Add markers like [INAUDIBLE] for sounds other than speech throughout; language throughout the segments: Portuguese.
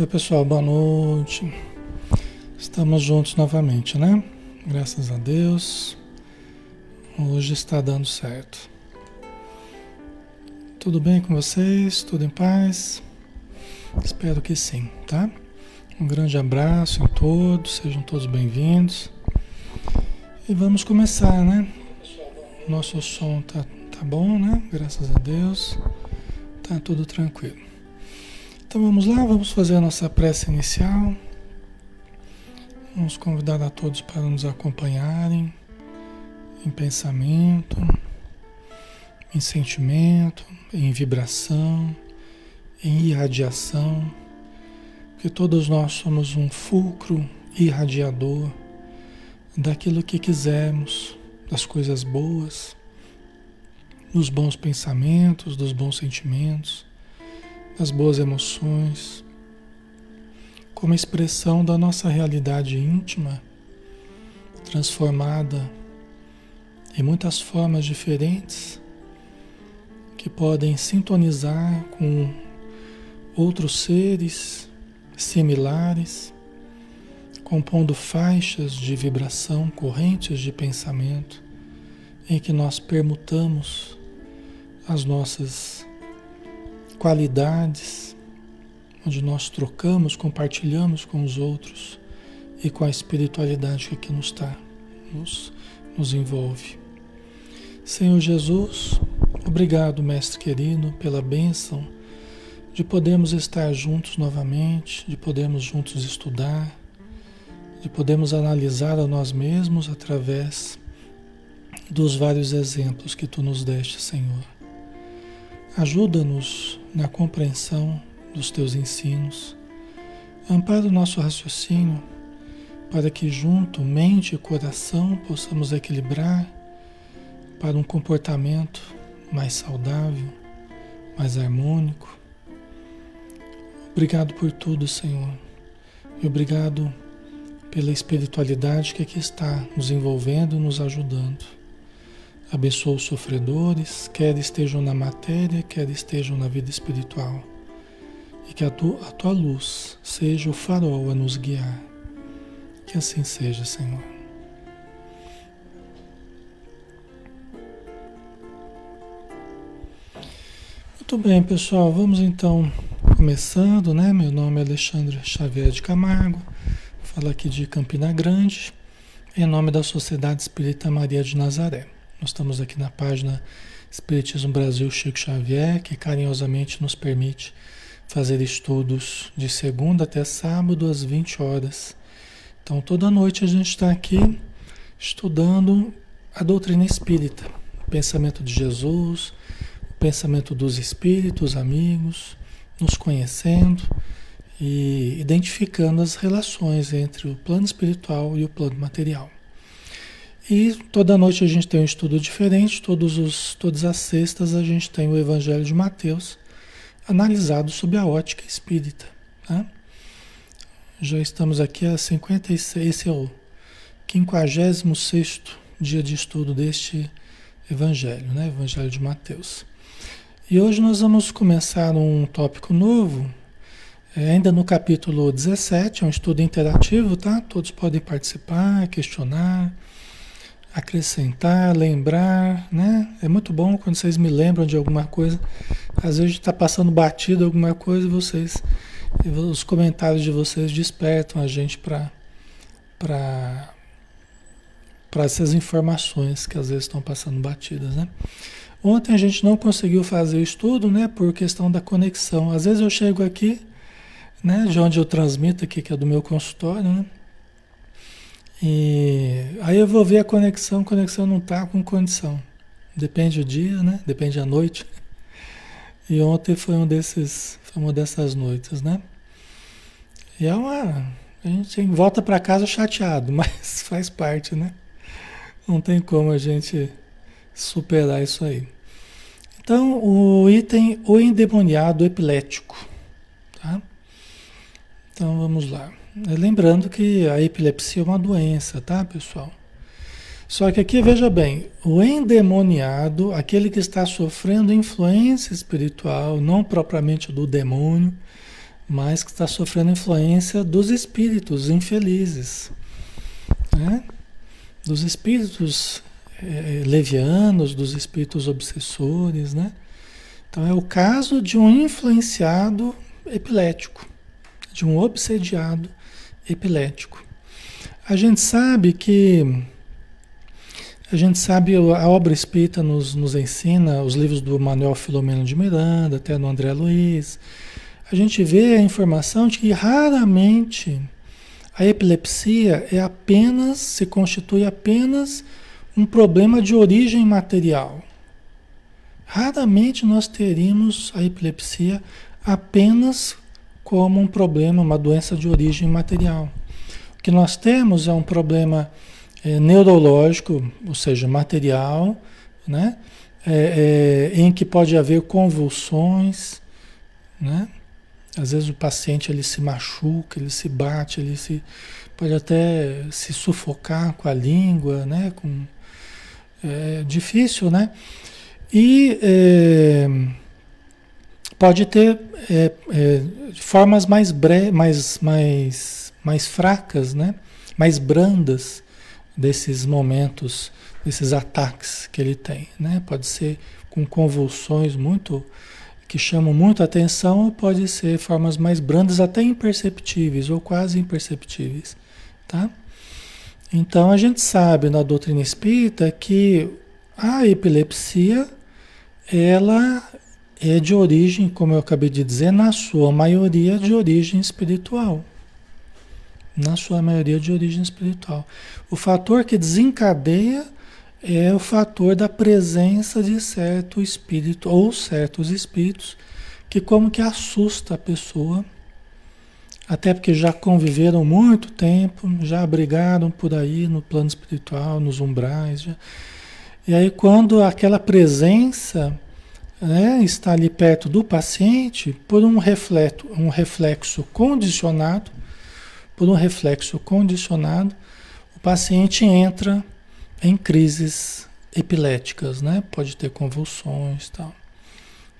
Oi, pessoal, boa noite. Estamos juntos novamente, né? Graças a Deus. Hoje está dando certo. Tudo bem com vocês? Tudo em paz? Espero que sim, tá? Um grande abraço em todos, sejam todos bem-vindos. E vamos começar, né? Nosso som tá, tá bom, né? Graças a Deus. Tá tudo tranquilo. Então vamos lá, vamos fazer a nossa prece inicial. Vamos convidar a todos para nos acompanharem em pensamento, em sentimento, em vibração, em irradiação, que todos nós somos um fulcro irradiador daquilo que quisermos, das coisas boas, dos bons pensamentos, dos bons sentimentos as boas emoções, como expressão da nossa realidade íntima, transformada em muitas formas diferentes, que podem sintonizar com outros seres similares, compondo faixas de vibração, correntes de pensamento, em que nós permutamos as nossas qualidades, onde nós trocamos, compartilhamos com os outros e com a espiritualidade que aqui nos está, nos, nos envolve. Senhor Jesus, obrigado, Mestre querido, pela bênção de podermos estar juntos novamente, de podermos juntos estudar, de podermos analisar a nós mesmos através dos vários exemplos que tu nos deste, Senhor. Ajuda-nos na compreensão dos teus ensinos. Ampara o nosso raciocínio para que, junto, mente e coração, possamos equilibrar para um comportamento mais saudável, mais harmônico. Obrigado por tudo, Senhor. E obrigado pela espiritualidade que aqui está nos envolvendo, nos ajudando. Abençoa os sofredores, quer estejam na matéria, quer estejam na vida espiritual. E que a, tu, a tua luz seja o farol a nos guiar. Que assim seja, Senhor. Muito bem, pessoal. Vamos então começando, né? Meu nome é Alexandre Xavier de Camargo. Falo aqui de Campina Grande, em nome da Sociedade Espírita Maria de Nazaré. Nós estamos aqui na página Espiritismo Brasil Chico Xavier, que carinhosamente nos permite fazer estudos de segunda até sábado às 20 horas. Então, toda noite a gente está aqui estudando a doutrina espírita, o pensamento de Jesus, o pensamento dos espíritos amigos, nos conhecendo e identificando as relações entre o plano espiritual e o plano material. E toda noite a gente tem um estudo diferente, todos os, todas as sextas a gente tem o Evangelho de Mateus, analisado sob a ótica espírita. Tá? Já estamos aqui a 56, esse é o 56 dia de estudo deste Evangelho, né? Evangelho de Mateus. E hoje nós vamos começar um tópico novo, é, ainda no capítulo 17, é um estudo interativo, tá? Todos podem participar, questionar acrescentar, lembrar, né? É muito bom quando vocês me lembram de alguma coisa. Às vezes está passando batido alguma coisa e vocês, os comentários de vocês despertam a gente para para para essas informações que às vezes estão passando batidas, né? Ontem a gente não conseguiu fazer o estudo, né? Por questão da conexão. Às vezes eu chego aqui, né? De onde eu transmito aqui, que é do meu consultório, né? E aí eu vou ver a conexão, a conexão não está com condição. Depende do dia, né? Depende da noite. E ontem foi um desses, foi uma dessas noites, né? E é uma. A gente volta para casa chateado, [LAUGHS] mas faz parte, né? Não tem como a gente superar isso aí. Então, o item o endemoniado epilético, tá? Então vamos lá. Lembrando que a epilepsia é uma doença, tá, pessoal? Só que aqui veja bem, o endemoniado, aquele que está sofrendo influência espiritual, não propriamente do demônio, mas que está sofrendo influência dos espíritos infelizes, né? dos espíritos é, levianos, dos espíritos obsessores, né? Então é o caso de um influenciado epilético, de um obsediado epilético. A gente sabe que a gente sabe, a obra espírita nos, nos ensina, os livros do Manuel Filomeno de Miranda, até do André Luiz, a gente vê a informação de que raramente a epilepsia é apenas, se constitui apenas um problema de origem material. Raramente nós teríamos a epilepsia apenas como um problema, uma doença de origem material. O que nós temos é um problema é, neurológico, ou seja, material, né? É, é, em que pode haver convulsões, né? Às vezes o paciente ele se machuca, ele se bate, ele se pode até se sufocar com a língua, né? Com, é difícil, né? E é, pode ter é, é, formas mais, bre mais, mais, mais fracas, né? mais brandas desses momentos, desses ataques que ele tem. Né? Pode ser com convulsões muito que chamam muito atenção, ou pode ser formas mais brandas, até imperceptíveis ou quase imperceptíveis. Tá? Então a gente sabe na doutrina espírita que a epilepsia ela é de origem, como eu acabei de dizer, na sua maioria de origem espiritual. Na sua maioria de origem espiritual. O fator que desencadeia é o fator da presença de certo espírito ou certos espíritos que como que assusta a pessoa, até porque já conviveram muito tempo, já brigaram por aí no plano espiritual, nos umbrais. Já. E aí quando aquela presença né, está ali perto do paciente, por um reflexo, um reflexo condicionado, por um reflexo condicionado, o paciente entra em crises epiléticas, né? Pode ter convulsões tal.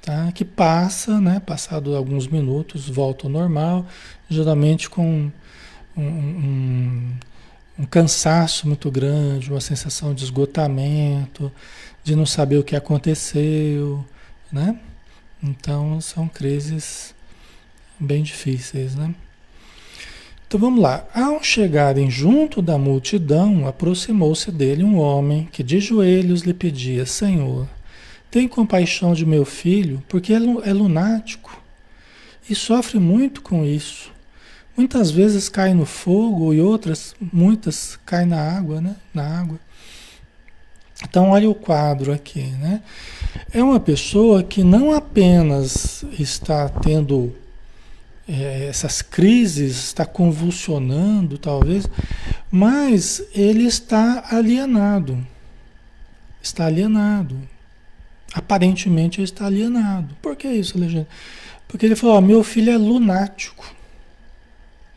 Tá? Que passa, né? Passado alguns minutos, volta ao normal, geralmente com um, um, um cansaço muito grande, uma sensação de esgotamento, de não saber o que aconteceu, né? Então são crises bem difíceis, né? Então vamos lá. Ao chegarem junto da multidão, aproximou-se dele um homem que de joelhos lhe pedia: Senhor, tem compaixão de meu filho, porque é lunático e sofre muito com isso. Muitas vezes cai no fogo e outras, muitas, cai na água, né? Na água. Então, olha o quadro aqui, né? É uma pessoa que não apenas está tendo é, essas crises, está convulsionando, talvez, mas ele está alienado. Está alienado. Aparentemente ele está alienado. Por que isso, Legenda? Porque ele falou: ó, meu filho é lunático.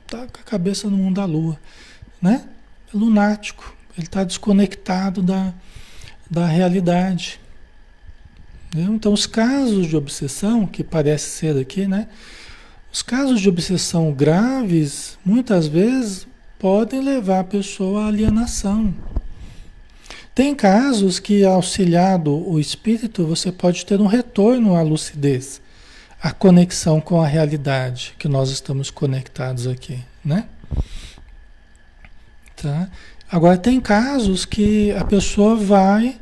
Está com a cabeça no mundo da lua. Né? É lunático. Ele está desconectado da, da realidade. Então, os casos de obsessão, que parece ser aqui, né? Os casos de obsessão graves, muitas vezes, podem levar a pessoa à alienação. Tem casos que, auxiliado o espírito, você pode ter um retorno à lucidez, à conexão com a realidade que nós estamos conectados aqui, né? Tá? Agora, tem casos que a pessoa vai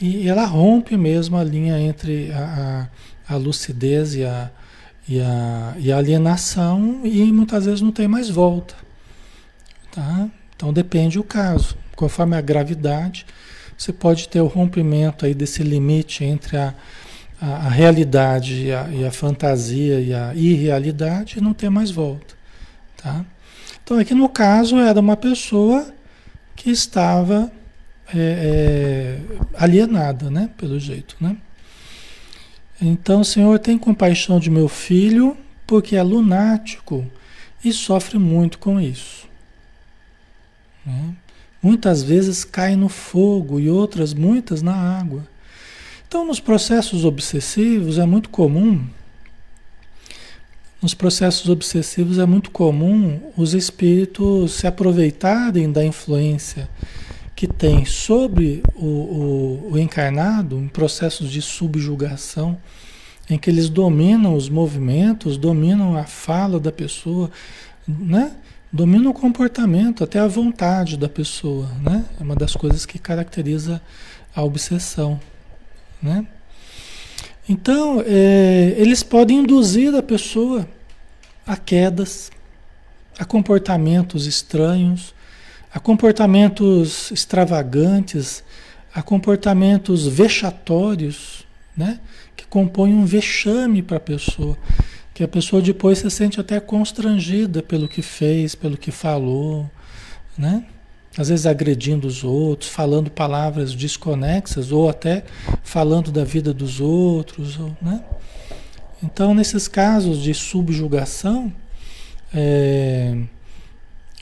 e ela rompe mesmo a linha entre a, a, a lucidez e a, e, a, e a alienação e muitas vezes não tem mais volta. Tá? Então depende do caso. Conforme a gravidade, você pode ter o rompimento aí desse limite entre a, a, a realidade e a, e a, fantasia e a irrealidade e não ter mais volta. Tá? Então aqui no caso era uma pessoa que estava é, é, alienada, né? Pelo jeito, né? Então, Senhor, tem compaixão de meu filho, porque é lunático e sofre muito com isso. Né? Muitas vezes cai no fogo e outras muitas na água. Então, nos processos obsessivos é muito comum nos processos obsessivos é muito comum os espíritos se aproveitarem da influência que tem sobre o, o, o encarnado em processos de subjugação, em que eles dominam os movimentos, dominam a fala da pessoa, né? dominam o comportamento, até a vontade da pessoa. Né? É uma das coisas que caracteriza a obsessão. Né? Então, é, eles podem induzir a pessoa a quedas, a comportamentos estranhos, a comportamentos extravagantes, a comportamentos vexatórios, né? que compõem um vexame para a pessoa, que a pessoa depois se sente até constrangida pelo que fez, pelo que falou, né? às vezes agredindo os outros, falando palavras desconexas ou até falando da vida dos outros, né? Então, nesses casos de subjugação, é,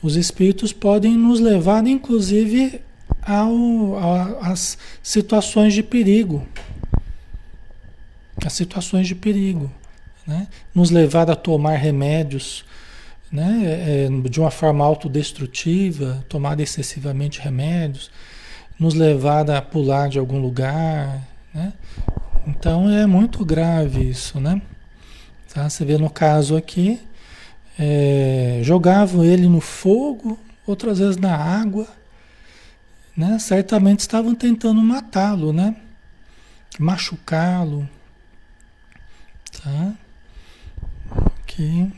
os espíritos podem nos levar, inclusive, ao, a, às situações de perigo. As situações de perigo. Né? Nos levar a tomar remédios né? É, é, de uma forma autodestrutiva, tomar excessivamente remédios, nos levar a pular de algum lugar. Né? Então é muito grave isso, né? Tá? Você vê no caso aqui, é, jogavam ele no fogo, outras vezes na água, né? Certamente estavam tentando matá-lo, né? Machucá-lo, tá? Aqui.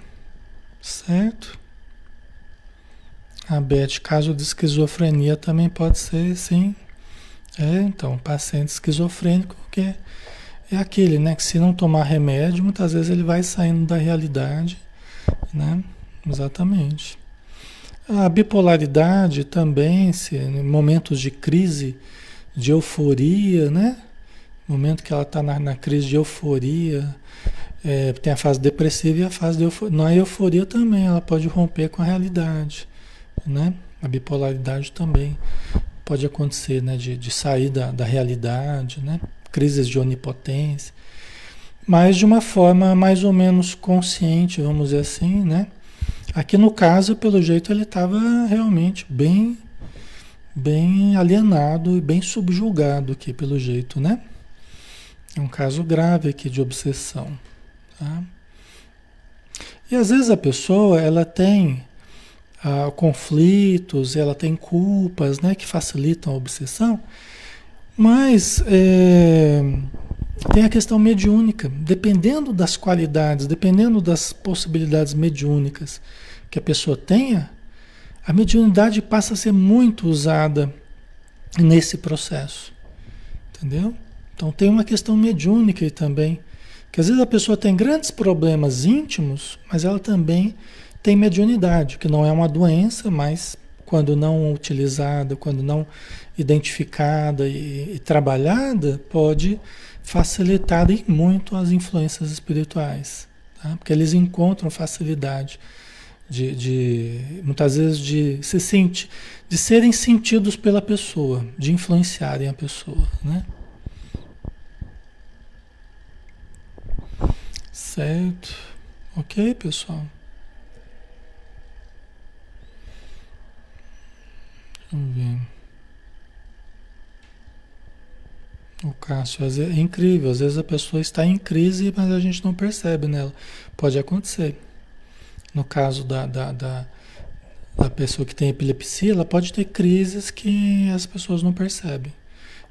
Certo? A Beth, caso de esquizofrenia também pode ser, sim. É, então, paciente esquizofrênico, que é aquele, né, que se não tomar remédio, muitas vezes ele vai saindo da realidade, né? Exatamente. A bipolaridade também, se em momentos de crise, de euforia, né? Momento que ela está na, na, crise de euforia, é, tem a fase depressiva e a fase de euforia. Na euforia também ela pode romper com a realidade, né? A bipolaridade também pode acontecer, né? De, de sair da, da realidade, né? Crises de onipotência. Mas de uma forma mais ou menos consciente, vamos dizer assim, né? Aqui no caso, pelo jeito, ele estava realmente bem, bem alienado e bem subjugado aqui, pelo jeito, né? É um caso grave aqui de obsessão. Tá? E às vezes a pessoa ela tem ah, conflitos, ela tem culpas né, que facilitam a obsessão, mas é, tem a questão mediúnica. Dependendo das qualidades, dependendo das possibilidades mediúnicas que a pessoa tenha, a mediunidade passa a ser muito usada nesse processo. Entendeu? Então tem uma questão mediúnica aí também que às vezes a pessoa tem grandes problemas íntimos, mas ela também tem mediunidade, que não é uma doença, mas quando não utilizada, quando não identificada e, e trabalhada, pode facilitar muito as influências espirituais. Tá? Porque eles encontram facilidade de, de, muitas vezes de se sentir, de serem sentidos pela pessoa, de influenciarem a pessoa, né? Certo. Ok, pessoal? Vamos ver. O Cássio, é incrível. Às vezes a pessoa está em crise, mas a gente não percebe nela. Pode acontecer. No caso da, da, da, da pessoa que tem epilepsia, ela pode ter crises que as pessoas não percebem.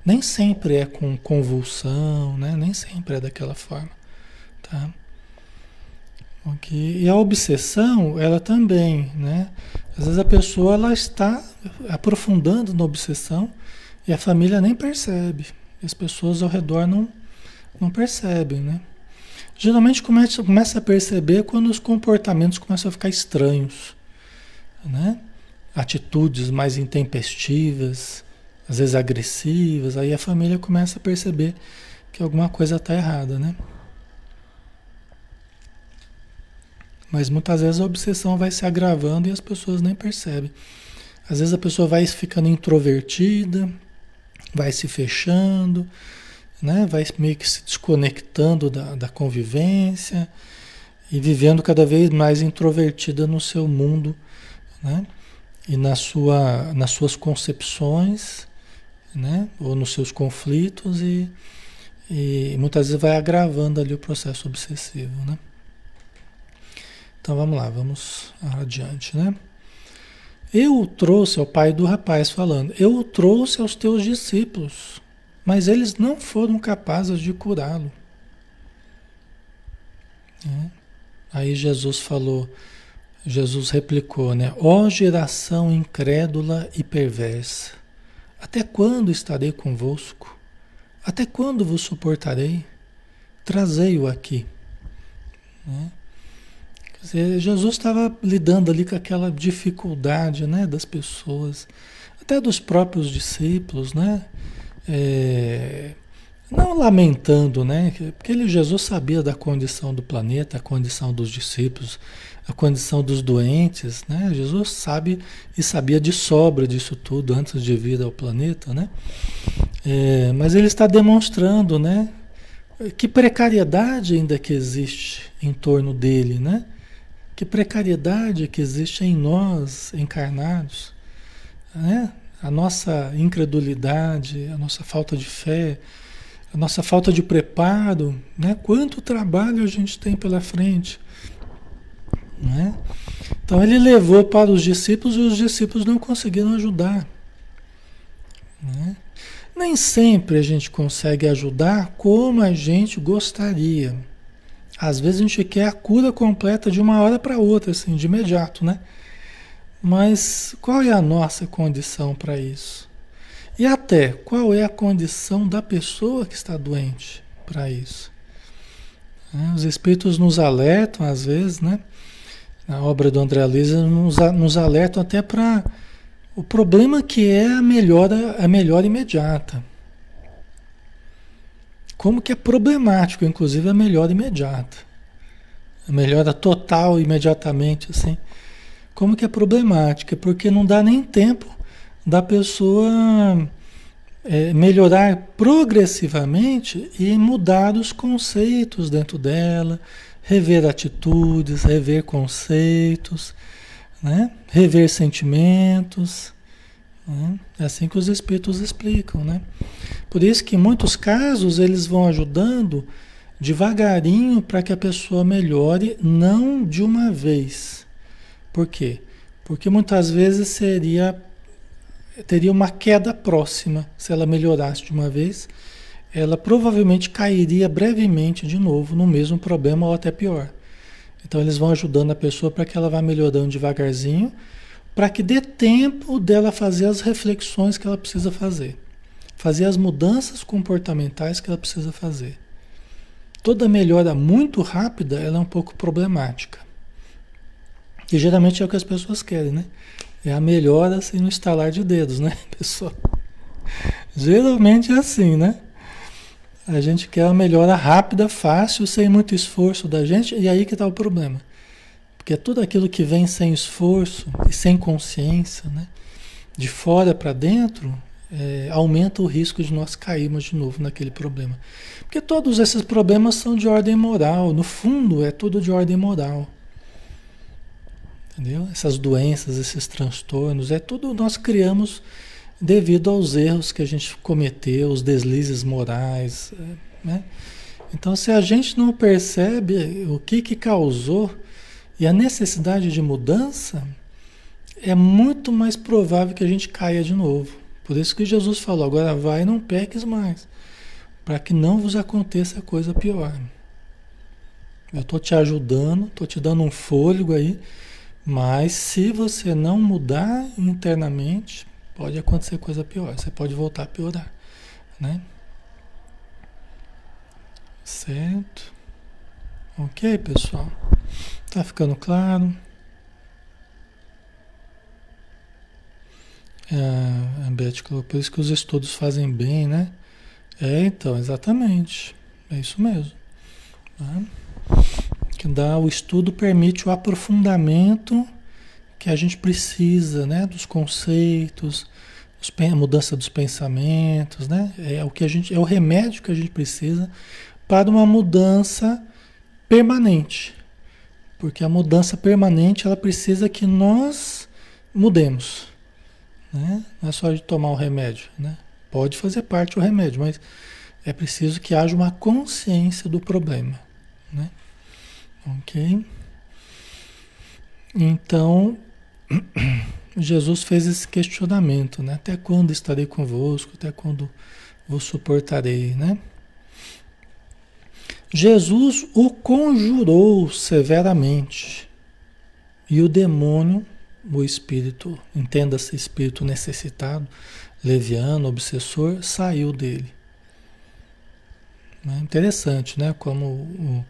Nem sempre é com convulsão, né? Nem sempre é daquela forma, tá? Ok? E a obsessão, ela também, né? Às vezes a pessoa ela está aprofundando na obsessão e a família nem percebe. As pessoas ao redor não, não percebem, né? Geralmente começa, começa a perceber quando os comportamentos começam a ficar estranhos, né? Atitudes mais intempestivas, às vezes agressivas, aí a família começa a perceber que alguma coisa está errada, né? Mas muitas vezes a obsessão vai se agravando e as pessoas nem percebem. Às vezes a pessoa vai ficando introvertida, vai se fechando, né? vai meio que se desconectando da, da convivência e vivendo cada vez mais introvertida no seu mundo, né? E na sua, nas suas concepções, né? Ou nos seus conflitos e, e muitas vezes vai agravando ali o processo obsessivo, né? Então vamos lá, vamos adiante, né? Eu o trouxe, é o pai do rapaz falando, eu o trouxe aos teus discípulos, mas eles não foram capazes de curá-lo. É. Aí Jesus falou, Jesus replicou, né? Ó oh, geração incrédula e perversa, até quando estarei convosco? Até quando vos suportarei? Trazei-o aqui. Né? Jesus estava lidando ali com aquela dificuldade né, das pessoas, até dos próprios discípulos, né? É, não lamentando, né? Porque ele, Jesus sabia da condição do planeta, a condição dos discípulos, a condição dos doentes, né? Jesus sabe e sabia de sobra disso tudo antes de vir ao planeta, né? É, mas ele está demonstrando, né? Que precariedade ainda que existe em torno dele, né? Que precariedade que existe em nós encarnados, né? A nossa incredulidade, a nossa falta de fé, a nossa falta de preparo, né? Quanto trabalho a gente tem pela frente, né? Então ele levou para os discípulos e os discípulos não conseguiram ajudar, né? Nem sempre a gente consegue ajudar como a gente gostaria. Às vezes a gente quer a cura completa de uma hora para outra, assim, de imediato, né? Mas qual é a nossa condição para isso? E até qual é a condição da pessoa que está doente para isso? É, os espíritos nos alertam, às vezes, né? Na obra do André Luiz, nos, nos alertam até para o problema que é a melhora, a melhora imediata. Como que é problemático, inclusive, a melhora imediata. A melhora total, imediatamente, assim. Como que é problemática? Porque não dá nem tempo da pessoa é, melhorar progressivamente e mudar os conceitos dentro dela, rever atitudes, rever conceitos, né? rever sentimentos. Né? É assim que os espíritos explicam. Né? Por isso que em muitos casos eles vão ajudando devagarinho para que a pessoa melhore, não de uma vez. Por quê? Porque muitas vezes seria teria uma queda próxima. Se ela melhorasse de uma vez, ela provavelmente cairia brevemente de novo no mesmo problema ou até pior. Então eles vão ajudando a pessoa para que ela vá melhorando devagarzinho, para que dê tempo dela fazer as reflexões que ela precisa fazer, fazer as mudanças comportamentais que ela precisa fazer. Toda melhora muito rápida, ela é um pouco problemática. E geralmente é o que as pessoas querem, né? É a melhora assim no estalar de dedos, né, [LAUGHS] pessoal? Geralmente é assim, né? A gente quer uma melhora rápida, fácil, sem muito esforço da gente, e aí que está o problema. Porque tudo aquilo que vem sem esforço e sem consciência, né? de fora para dentro, é, aumenta o risco de nós cairmos de novo naquele problema. Porque todos esses problemas são de ordem moral, no fundo é tudo de ordem moral. Entendeu? Essas doenças, esses transtornos, é tudo nós criamos devido aos erros que a gente cometeu, os deslizes morais, né? Então, se a gente não percebe o que que causou e a necessidade de mudança, é muito mais provável que a gente caia de novo. Por isso que Jesus falou: agora vai não peques mais, para que não vos aconteça coisa pior. Eu estou te ajudando, estou te dando um fôlego aí mas se você não mudar internamente, pode acontecer coisa pior. Você pode voltar a piorar, né? Certo? Ok, pessoal? Tá ficando claro? É, a Beth colocou, por isso que os estudos fazem bem, né? É, então, exatamente. É isso mesmo. Tá? que dá o estudo permite o aprofundamento que a gente precisa, né, dos conceitos, a mudança dos pensamentos, né? É o que a gente é o remédio que a gente precisa para uma mudança permanente. Porque a mudança permanente ela precisa que nós mudemos. Né? Não é só de tomar o remédio. Né? Pode fazer parte o remédio, mas é preciso que haja uma consciência do problema. Né? Ok? Então, [CLEARS THROAT] Jesus fez esse questionamento, né? Até quando estarei convosco? Até quando vos suportarei, né? Jesus o conjurou severamente e o demônio, o espírito, entenda-se espírito necessitado, leviano, obsessor, saiu dele. É interessante, né? Como o,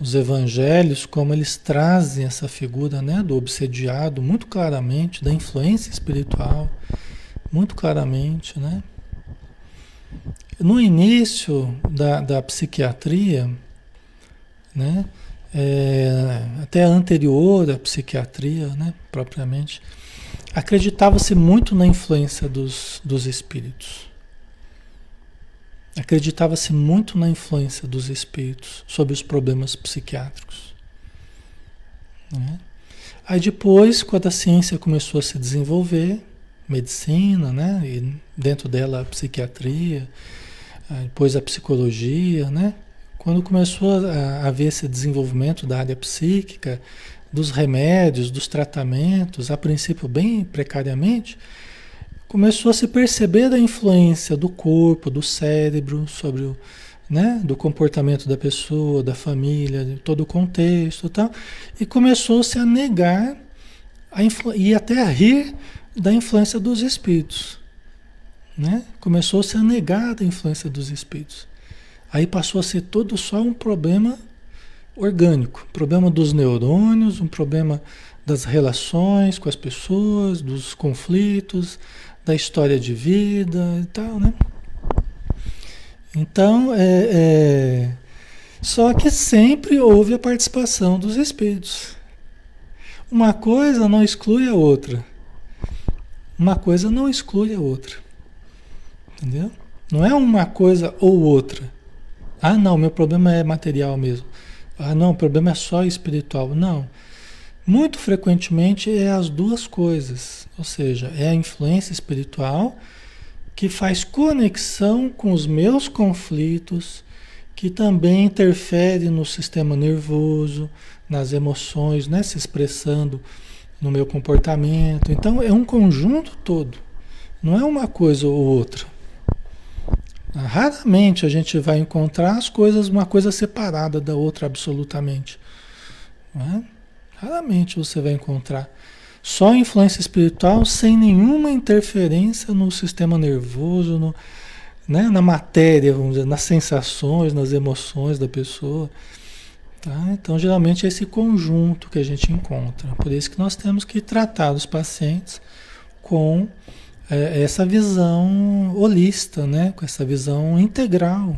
os evangelhos, como eles trazem essa figura né, do obsediado muito claramente, da influência espiritual, muito claramente, né? No início da, da psiquiatria, né, é, até anterior à psiquiatria, né, propriamente, acreditava-se muito na influência dos, dos espíritos. Acreditava-se muito na influência dos espíritos sobre os problemas psiquiátricos. Né? Aí depois, quando a ciência começou a se desenvolver, medicina, né, e dentro dela a psiquiatria, depois a psicologia, né? Quando começou a haver esse desenvolvimento da área psíquica, dos remédios, dos tratamentos, a princípio bem precariamente, começou a se perceber a influência do corpo, do cérebro sobre o, né, do comportamento da pessoa, da família, de todo o contexto e tal, e começou-se a negar a e até a rir da influência dos espíritos. Né? Começou-se a negar a influência dos espíritos. Aí passou a ser todo só um problema orgânico, problema dos neurônios, um problema das relações com as pessoas, dos conflitos, da história de vida e tal, né? Então, é, é, só que sempre houve a participação dos espíritos. Uma coisa não exclui a outra. Uma coisa não exclui a outra. Entendeu? Não é uma coisa ou outra. Ah, não, meu problema é material mesmo. Ah, não, o problema é só espiritual. Não. Muito frequentemente é as duas coisas. Ou seja, é a influência espiritual que faz conexão com os meus conflitos, que também interfere no sistema nervoso, nas emoções, né, se expressando no meu comportamento. Então é um conjunto todo, não é uma coisa ou outra. Raramente a gente vai encontrar as coisas, uma coisa separada da outra absolutamente. É? Raramente você vai encontrar. Só influência espiritual sem nenhuma interferência no sistema nervoso, no, né, na matéria, vamos dizer, nas sensações, nas emoções da pessoa. Tá? Então, geralmente é esse conjunto que a gente encontra. Por isso que nós temos que tratar os pacientes com é, essa visão holista, né? com essa visão integral.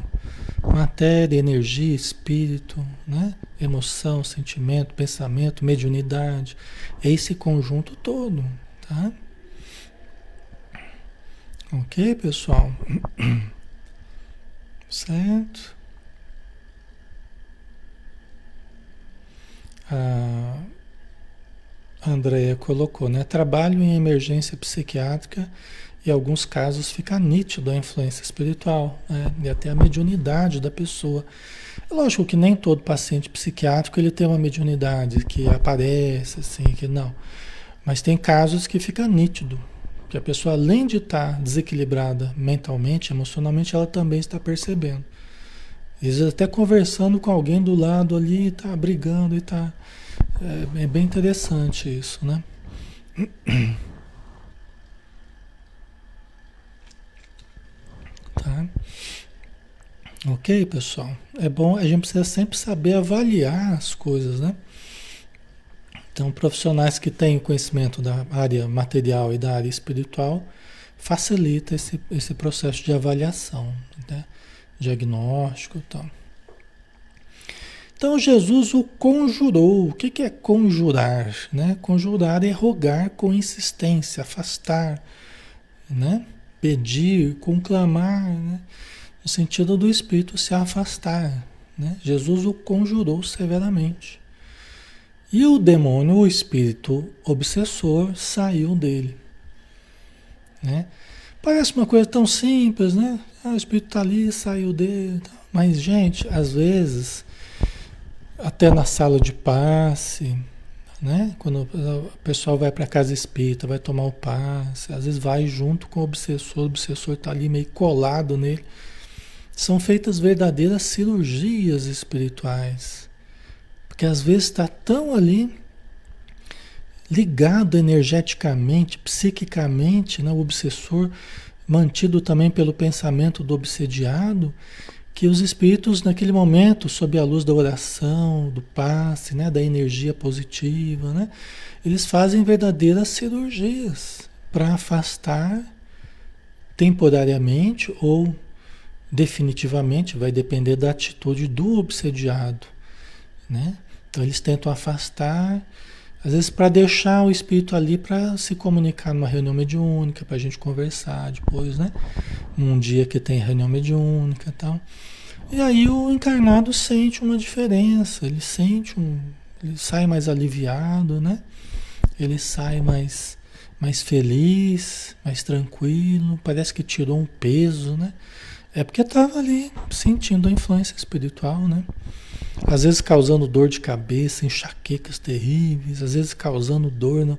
Matéria, energia, espírito, né? emoção, sentimento, pensamento, mediunidade. É esse conjunto todo. Tá? Ok, pessoal? [COUGHS] Certo? A Andrea colocou, né? Trabalho em emergência psiquiátrica e em alguns casos fica nítido a influência espiritual né? e até a mediunidade da pessoa. É lógico que nem todo paciente psiquiátrico ele tem uma mediunidade que aparece assim, que não. Mas tem casos que fica nítido, que a pessoa além de estar desequilibrada mentalmente, emocionalmente, ela também está percebendo. Às vezes até conversando com alguém do lado ali, está brigando e está é, é bem interessante isso, né? Tá? Ok, pessoal? É bom, a gente precisa sempre saber avaliar as coisas, né? Então, profissionais que têm conhecimento da área material e da área espiritual facilita esse, esse processo de avaliação, né? diagnóstico e tal. Então Jesus o conjurou. O que é conjurar? Né? Conjurar é rogar com insistência, afastar, né? pedir, conclamar, né? no sentido do espírito se afastar. Né? Jesus o conjurou severamente. E o demônio, o espírito obsessor, saiu dele. Né? Parece uma coisa tão simples, né? Ah, o espírito está ali, saiu dele. Mas, gente, às vezes, até na sala de passe, né? Quando o pessoal vai para casa espírita, vai tomar o passe, às vezes vai junto com o obsessor, o obsessor está ali meio colado nele. São feitas verdadeiras cirurgias espirituais. Porque às vezes está tão ali ligado energeticamente, psiquicamente, né, o obsessor, mantido também pelo pensamento do obsediado, que os espíritos naquele momento, sob a luz da oração, do passe, né, da energia positiva, né, eles fazem verdadeiras cirurgias para afastar temporariamente ou definitivamente, vai depender da atitude do obsediado, né? Então eles tentam afastar, às vezes para deixar o espírito ali para se comunicar numa reunião mediúnica, para a gente conversar depois, né? Um dia que tem reunião mediúnica e tal. E aí o encarnado sente uma diferença, ele sente um. Ele sai mais aliviado, né? Ele sai mais, mais feliz, mais tranquilo, parece que tirou um peso, né? É porque estava ali sentindo a influência espiritual, né? Às vezes causando dor de cabeça, enxaquecas terríveis, às vezes causando dor no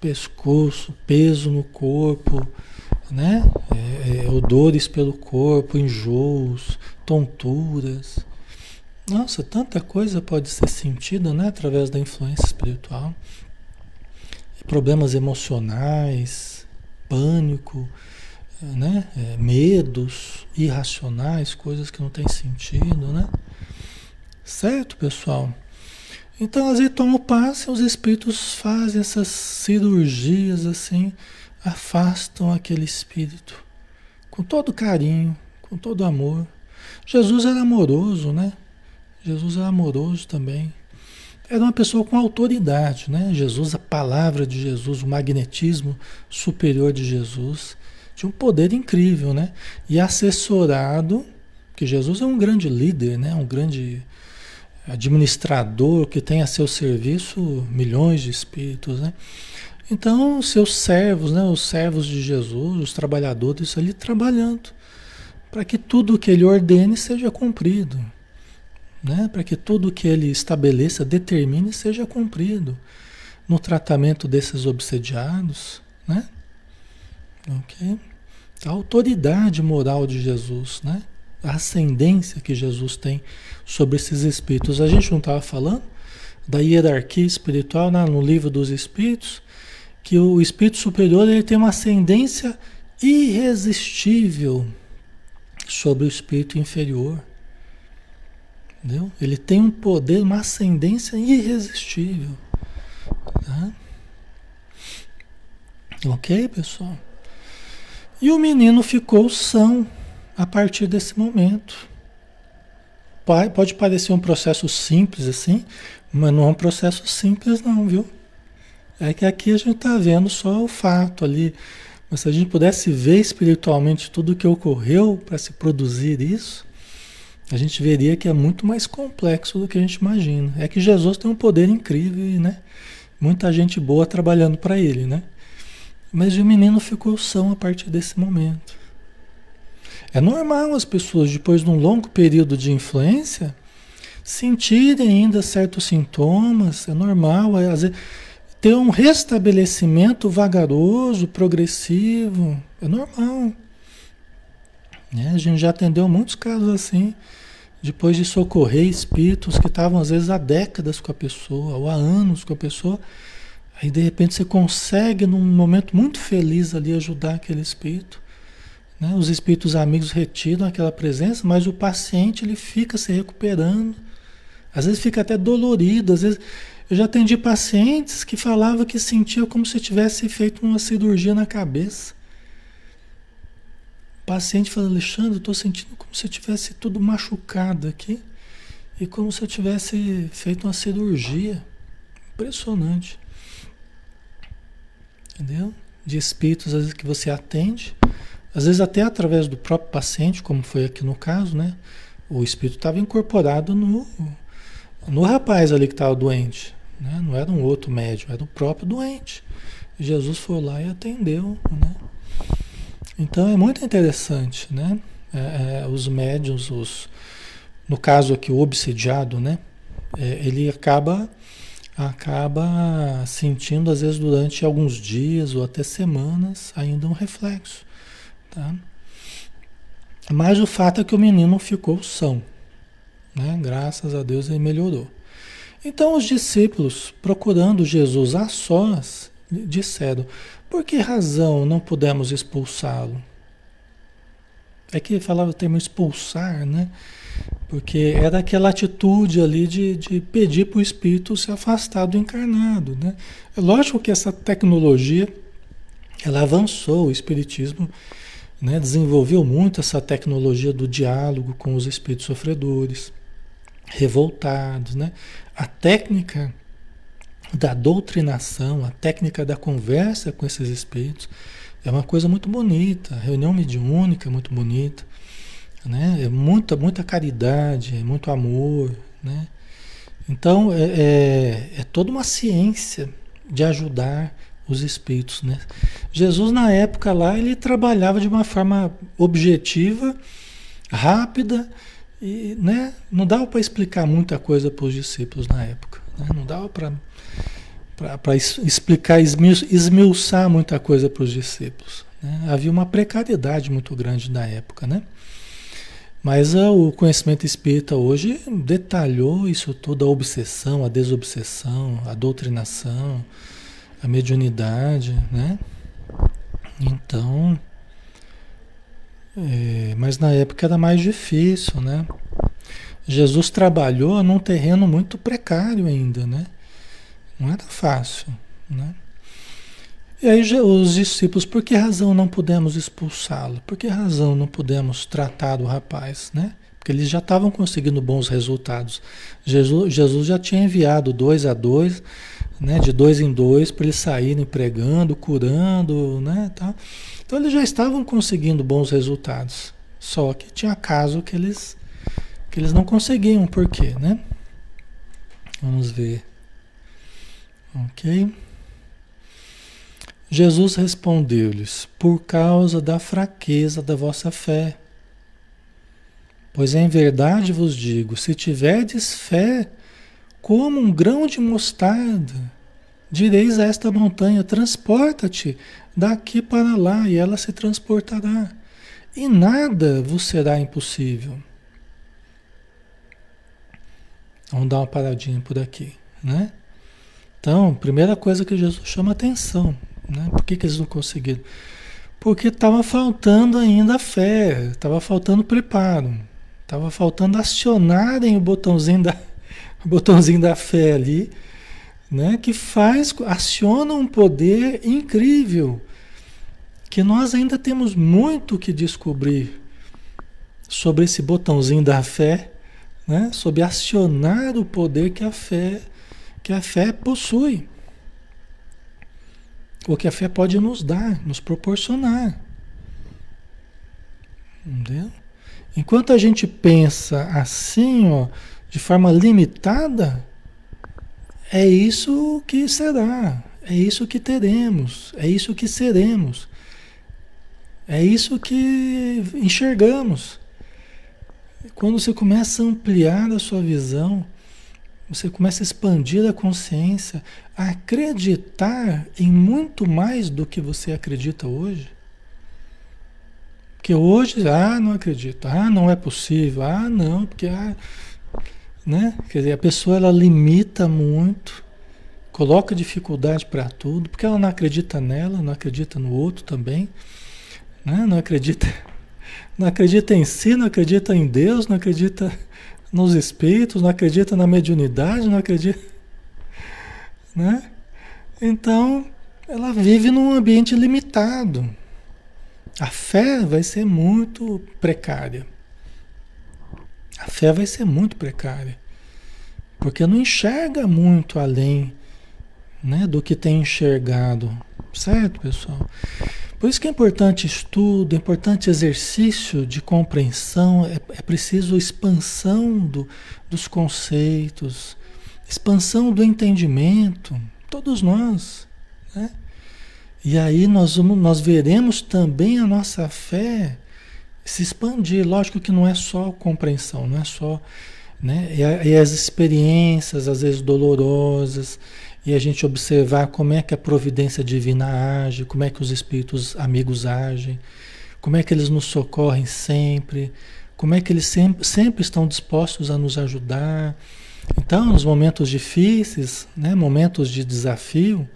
pescoço, peso no corpo, né? É, é, pelo corpo, enjoos, tonturas. Nossa, tanta coisa pode ser sentida, né? Através da influência espiritual. Problemas emocionais, pânico, né? É, medos irracionais, coisas que não têm sentido, né? Certo, pessoal? Então, às vezes toma o passe, os espíritos fazem essas cirurgias assim, afastam aquele espírito com todo carinho, com todo amor. Jesus era amoroso, né? Jesus era amoroso também. Era uma pessoa com autoridade, né? Jesus, a palavra de Jesus, o magnetismo superior de Jesus, tinha um poder incrível, né? E assessorado, que Jesus é um grande líder, né? Um grande administrador que tem a seu serviço milhões de espíritos, né? Então, seus servos, né, os servos de Jesus, os trabalhadores ali trabalhando para que tudo o que ele ordene seja cumprido, né? Para que tudo o que ele estabeleça, determine seja cumprido no tratamento desses obsediados, né? OK? A autoridade moral de Jesus, né? A ascendência que Jesus tem sobre esses espíritos. A gente não estava falando da hierarquia espiritual né, no livro dos espíritos, que o espírito superior ele tem uma ascendência irresistível sobre o espírito inferior. Entendeu? Ele tem um poder, uma ascendência irresistível. Tá? Ok, pessoal? E o menino ficou são a partir desse momento. Pode parecer um processo simples assim, mas não é um processo simples não, viu? É que aqui a gente está vendo só o fato ali. Mas se a gente pudesse ver espiritualmente tudo o que ocorreu para se produzir isso, a gente veria que é muito mais complexo do que a gente imagina. É que Jesus tem um poder incrível né? Muita gente boa trabalhando para ele, né? Mas o menino ficou são a partir desse momento. É normal as pessoas, depois de um longo período de influência, sentirem ainda certos sintomas. É normal. Às vezes, ter um restabelecimento vagaroso, progressivo, é normal. Né? A gente já atendeu muitos casos assim, depois de socorrer espíritos que estavam às vezes há décadas com a pessoa, ou há anos com a pessoa, aí de repente você consegue num momento muito feliz ali ajudar aquele espírito. Né? Os espíritos amigos retiram aquela presença, mas o paciente ele fica se recuperando. Às vezes fica até dolorido, às vezes eu já atendi pacientes que falavam que sentiam como se tivesse feito uma cirurgia na cabeça. O paciente fala, Alexandre, estou sentindo como se eu tivesse tudo machucado aqui e como se eu tivesse feito uma cirurgia. Impressionante. Entendeu? De espíritos, às vezes, que você atende, às vezes até através do próprio paciente, como foi aqui no caso, né? O espírito estava incorporado no, no rapaz ali que estava doente né? não era um outro médium, era o próprio doente. Jesus foi lá e atendeu. Né? Então é muito interessante, né? É, é, os médiums, os, no caso aqui o obsidiado, né? É, ele acaba acaba sentindo às vezes durante alguns dias ou até semanas ainda um reflexo, tá? Mas o fato é que o menino ficou são, né? Graças a Deus ele melhorou. Então os discípulos, procurando Jesus a sós, disseram: Por que razão não pudemos expulsá-lo? É que falava o termo expulsar, né? Porque era aquela atitude ali de, de pedir para o espírito se afastar do encarnado, né? É lógico que essa tecnologia, ela avançou, o espiritismo né, desenvolveu muito essa tecnologia do diálogo com os espíritos sofredores, revoltados, né? A técnica da doutrinação, a técnica da conversa com esses espíritos, é uma coisa muito bonita. A reunião mediúnica é muito bonita. Né? É muita, muita caridade, é muito amor. Né? Então, é, é, é toda uma ciência de ajudar os espíritos. Né? Jesus, na época lá, ele trabalhava de uma forma objetiva, rápida, e né, não dava para explicar muita coisa para os discípulos na época. Né? Não dava para explicar, esmiuçar muita coisa para os discípulos. Né? Havia uma precariedade muito grande na época, né? Mas uh, o conhecimento espírita hoje detalhou isso tudo, a obsessão, a desobsessão, a doutrinação, a mediunidade, né? Então, é, mas na época era mais difícil, né? Jesus trabalhou num terreno muito precário ainda, né? Não era fácil, né? E aí os discípulos, por que razão não pudemos expulsá-lo? Por que razão não pudemos tratar do rapaz, né? Porque eles já estavam conseguindo bons resultados. Jesus, Jesus já tinha enviado dois a dois, né? De dois em dois, para eles saírem pregando, curando, né? Tá? Então eles já estavam conseguindo bons resultados. Só que tinha caso que eles, que eles não conseguiam. Por quê, né? Vamos ver. Ok? Jesus respondeu-lhes: Por causa da fraqueza da vossa fé. Pois em verdade vos digo: se tiverdes fé, como um grão de mostarda, direis a esta montanha: transporta-te daqui para lá, e ela se transportará. E nada vos será impossível. Vamos dar uma paradinha por aqui, né? Então, primeira coisa que Jesus chama atenção, né? Por que, que eles não conseguiram? Porque estava faltando ainda a fé, estava faltando preparo, estava faltando acionarem o botãozinho da, [LAUGHS] o botãozinho da fé ali, né? Que faz, aciona um poder incrível, que nós ainda temos muito que descobrir sobre esse botãozinho da fé, né? Sobre acionar o poder que a fé que a fé possui. O que a fé pode nos dar, nos proporcionar. Entendeu? Enquanto a gente pensa assim, ó, de forma limitada, é isso que será, é isso que teremos, é isso que seremos, é isso que enxergamos. Quando você começa a ampliar a sua visão, você começa a expandir a consciência, a acreditar em muito mais do que você acredita hoje. Porque hoje, ah, não acredito, ah, não é possível, ah, não, porque ah, né? Quer dizer, a pessoa ela limita muito, coloca dificuldade para tudo, porque ela não acredita nela, não acredita no outro também, né? Não acredita, [LAUGHS] não acredita em si, não acredita em Deus, não acredita nos espíritos, não acredita na mediunidade, não acredita. [LAUGHS] Né? Então, ela vive num ambiente limitado. A fé vai ser muito precária. A fé vai ser muito precária. Porque não enxerga muito além né, do que tem enxergado. Certo, pessoal? Por isso que é importante estudo, é importante exercício de compreensão, é, é preciso expansão do, dos conceitos, expansão do entendimento, todos nós. Né? E aí nós, vamos, nós veremos também a nossa fé se expandir. Lógico que não é só compreensão, não é só. Né? E, e as experiências, às vezes dolorosas, e a gente observar como é que a providência divina age, como é que os espíritos amigos agem, como é que eles nos socorrem sempre, como é que eles sempre, sempre estão dispostos a nos ajudar. Então, nos momentos difíceis, né, momentos de desafio,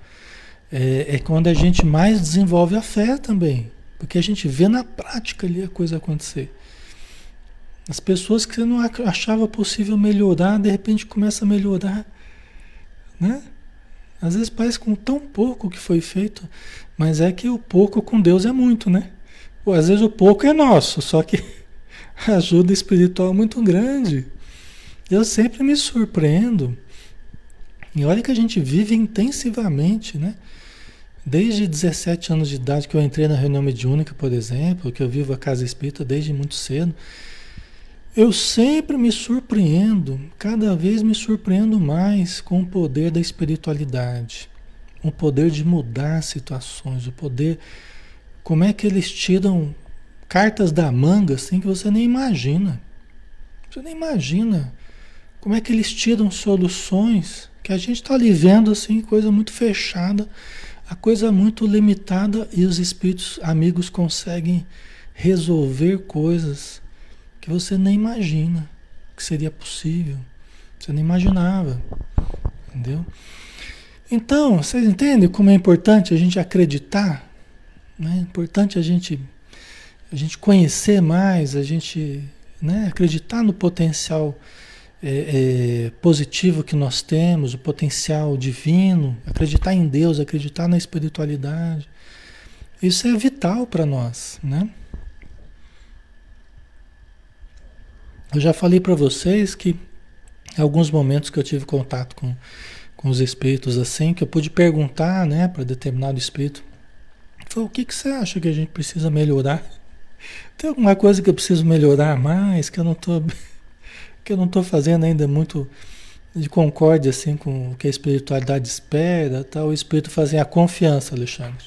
é, é quando a gente mais desenvolve a fé também. Porque a gente vê na prática ali a coisa acontecer. As pessoas que você não achava possível melhorar, de repente começa a melhorar. Né? Às vezes parece com tão pouco que foi feito, mas é que o pouco com Deus é muito, né? Ou às vezes o pouco é nosso, só que [LAUGHS] a ajuda espiritual é muito grande. Eu sempre me surpreendo. E olha que a gente vive intensivamente, né? Desde 17 anos de idade que eu entrei na reunião mediúnica, por exemplo, que eu vivo a casa espírita desde muito cedo, eu sempre me surpreendo, cada vez me surpreendo mais com o poder da espiritualidade, o poder de mudar situações, o poder. Como é que eles tiram cartas da manga assim que você nem imagina? Você nem imagina como é que eles tiram soluções que a gente está ali vendo assim, coisa muito fechada, a coisa muito limitada e os espíritos amigos conseguem resolver coisas que você nem imagina que seria possível. Você nem imaginava. Entendeu? Então, vocês entendem como é importante a gente acreditar? Né? É importante a gente, a gente conhecer mais, a gente né, acreditar no potencial é, é, positivo que nós temos, o potencial divino, acreditar em Deus, acreditar na espiritualidade. Isso é vital para nós, né? Eu já falei para vocês que alguns momentos que eu tive contato com, com os espíritos assim, que eu pude perguntar, né, para determinado espírito, falou, o que, que você acha que a gente precisa melhorar? Tem alguma coisa que eu preciso melhorar mais, que eu não tô que eu não tô fazendo ainda muito de concórdia assim com o que a espiritualidade espera, tal, o espírito fazer a confiança, Alexandre.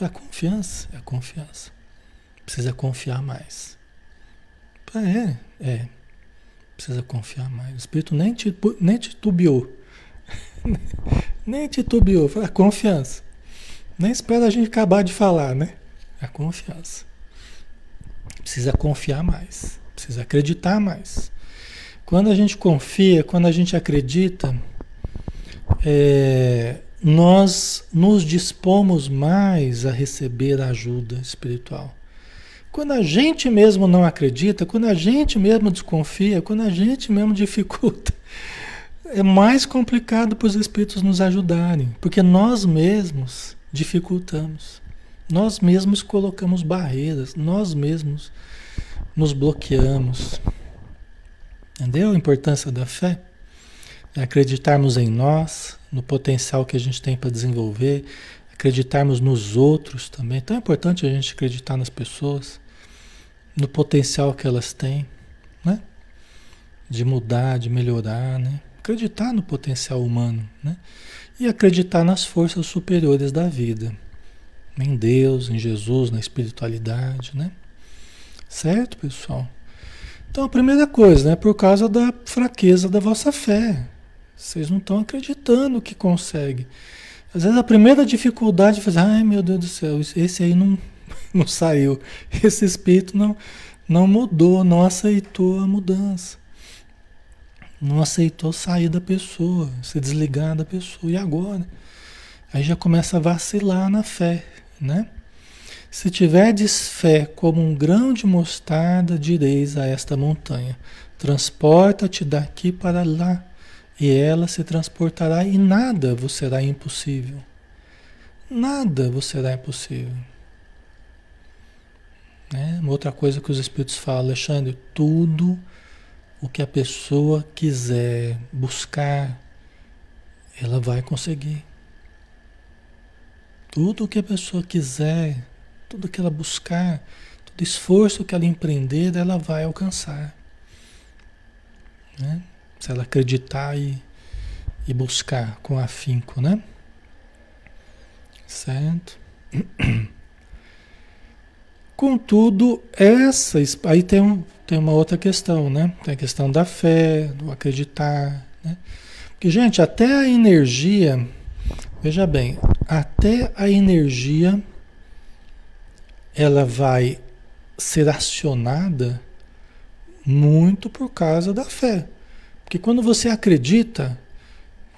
A confiança, é a confiança. Precisa confiar mais. É, é. Precisa confiar mais. O Espírito nem, titu, [LAUGHS] nem titubeou. nem titubeou. Foi a confiança. Nem espera a gente acabar de falar, né? A confiança. Precisa confiar mais. Precisa acreditar mais. Quando a gente confia, quando a gente acredita, é, nós nos dispomos mais a receber ajuda espiritual. Quando a gente mesmo não acredita, quando a gente mesmo desconfia, quando a gente mesmo [LAUGHS] dificulta, é mais complicado para os espíritos nos ajudarem, porque nós mesmos dificultamos. Nós mesmos colocamos barreiras, nós mesmos nos bloqueamos. Entendeu a importância da fé? É acreditarmos em nós, no potencial que a gente tem para desenvolver, acreditarmos nos outros também. Então é importante a gente acreditar nas pessoas no potencial que elas têm, né? De mudar, de melhorar, né? Acreditar no potencial humano, né? E acreditar nas forças superiores da vida. Em Deus, em Jesus, na espiritualidade, né? Certo, pessoal? Então, a primeira coisa, né? Por causa da fraqueza da vossa fé. Vocês não estão acreditando que consegue. Às vezes a primeira dificuldade é fazer, ai meu Deus do céu, esse aí não, [LAUGHS] não saiu. Esse espírito não, não mudou, não aceitou a mudança. Não aceitou sair da pessoa, se desligar da pessoa. E agora? Aí já começa a vacilar na fé, né? Se tiverdes fé como um grão de mostarda, direis a esta montanha: transporta-te daqui para lá, e ela se transportará, e nada vos será impossível. Nada vos será impossível. Né? Uma outra coisa que os Espíritos falam, Alexandre, tudo o que a pessoa quiser buscar, ela vai conseguir. Tudo o que a pessoa quiser, tudo que ela buscar, todo esforço que ela empreender, ela vai alcançar. Né? Se ela acreditar e, e buscar com afinco, né? Certo? [CLEARS THROAT] Contudo, essa aí tem, um, tem uma outra questão, né? Tem a questão da fé, do acreditar, né? Porque, gente, até a energia, veja bem, até a energia ela vai ser acionada muito por causa da fé. Porque quando você acredita,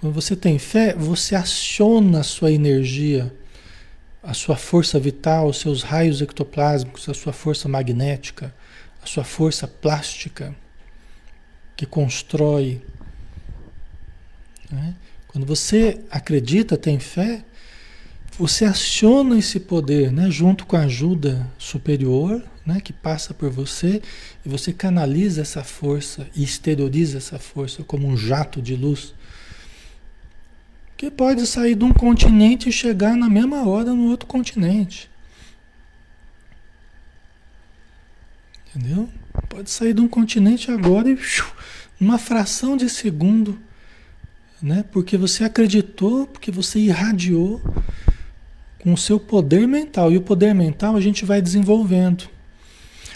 quando você tem fé, você aciona a sua energia, a sua força vital, os seus raios ectoplásmicos, a sua força magnética, a sua força plástica, que constrói. Né? Quando você acredita, tem fé, você aciona esse poder, né, junto com a ajuda superior, né, que passa por você, e você canaliza essa força e exterioriza essa força como um jato de luz que pode sair de um continente e chegar na mesma hora no outro continente. Entendeu? Pode sair de um continente agora e numa fração de segundo, né? Porque você acreditou, porque você irradiou com o seu poder mental. E o poder mental a gente vai desenvolvendo.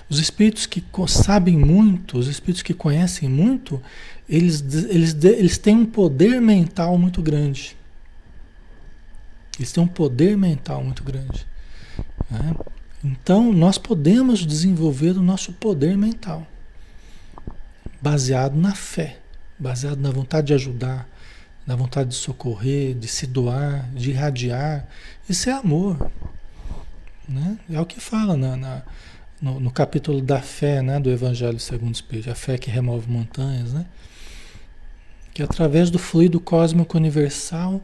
Os espíritos que sabem muito, os espíritos que conhecem muito, eles, eles, eles têm um poder mental muito grande. Eles têm um poder mental muito grande. Né? Então, nós podemos desenvolver o nosso poder mental baseado na fé, baseado na vontade de ajudar, na vontade de socorrer, de se doar, de irradiar. Isso é amor. Né? É o que fala na, na no, no, capítulo da fé né, do Evangelho segundo o Espírito, a fé que remove montanhas, né? que através do fluido cósmico universal,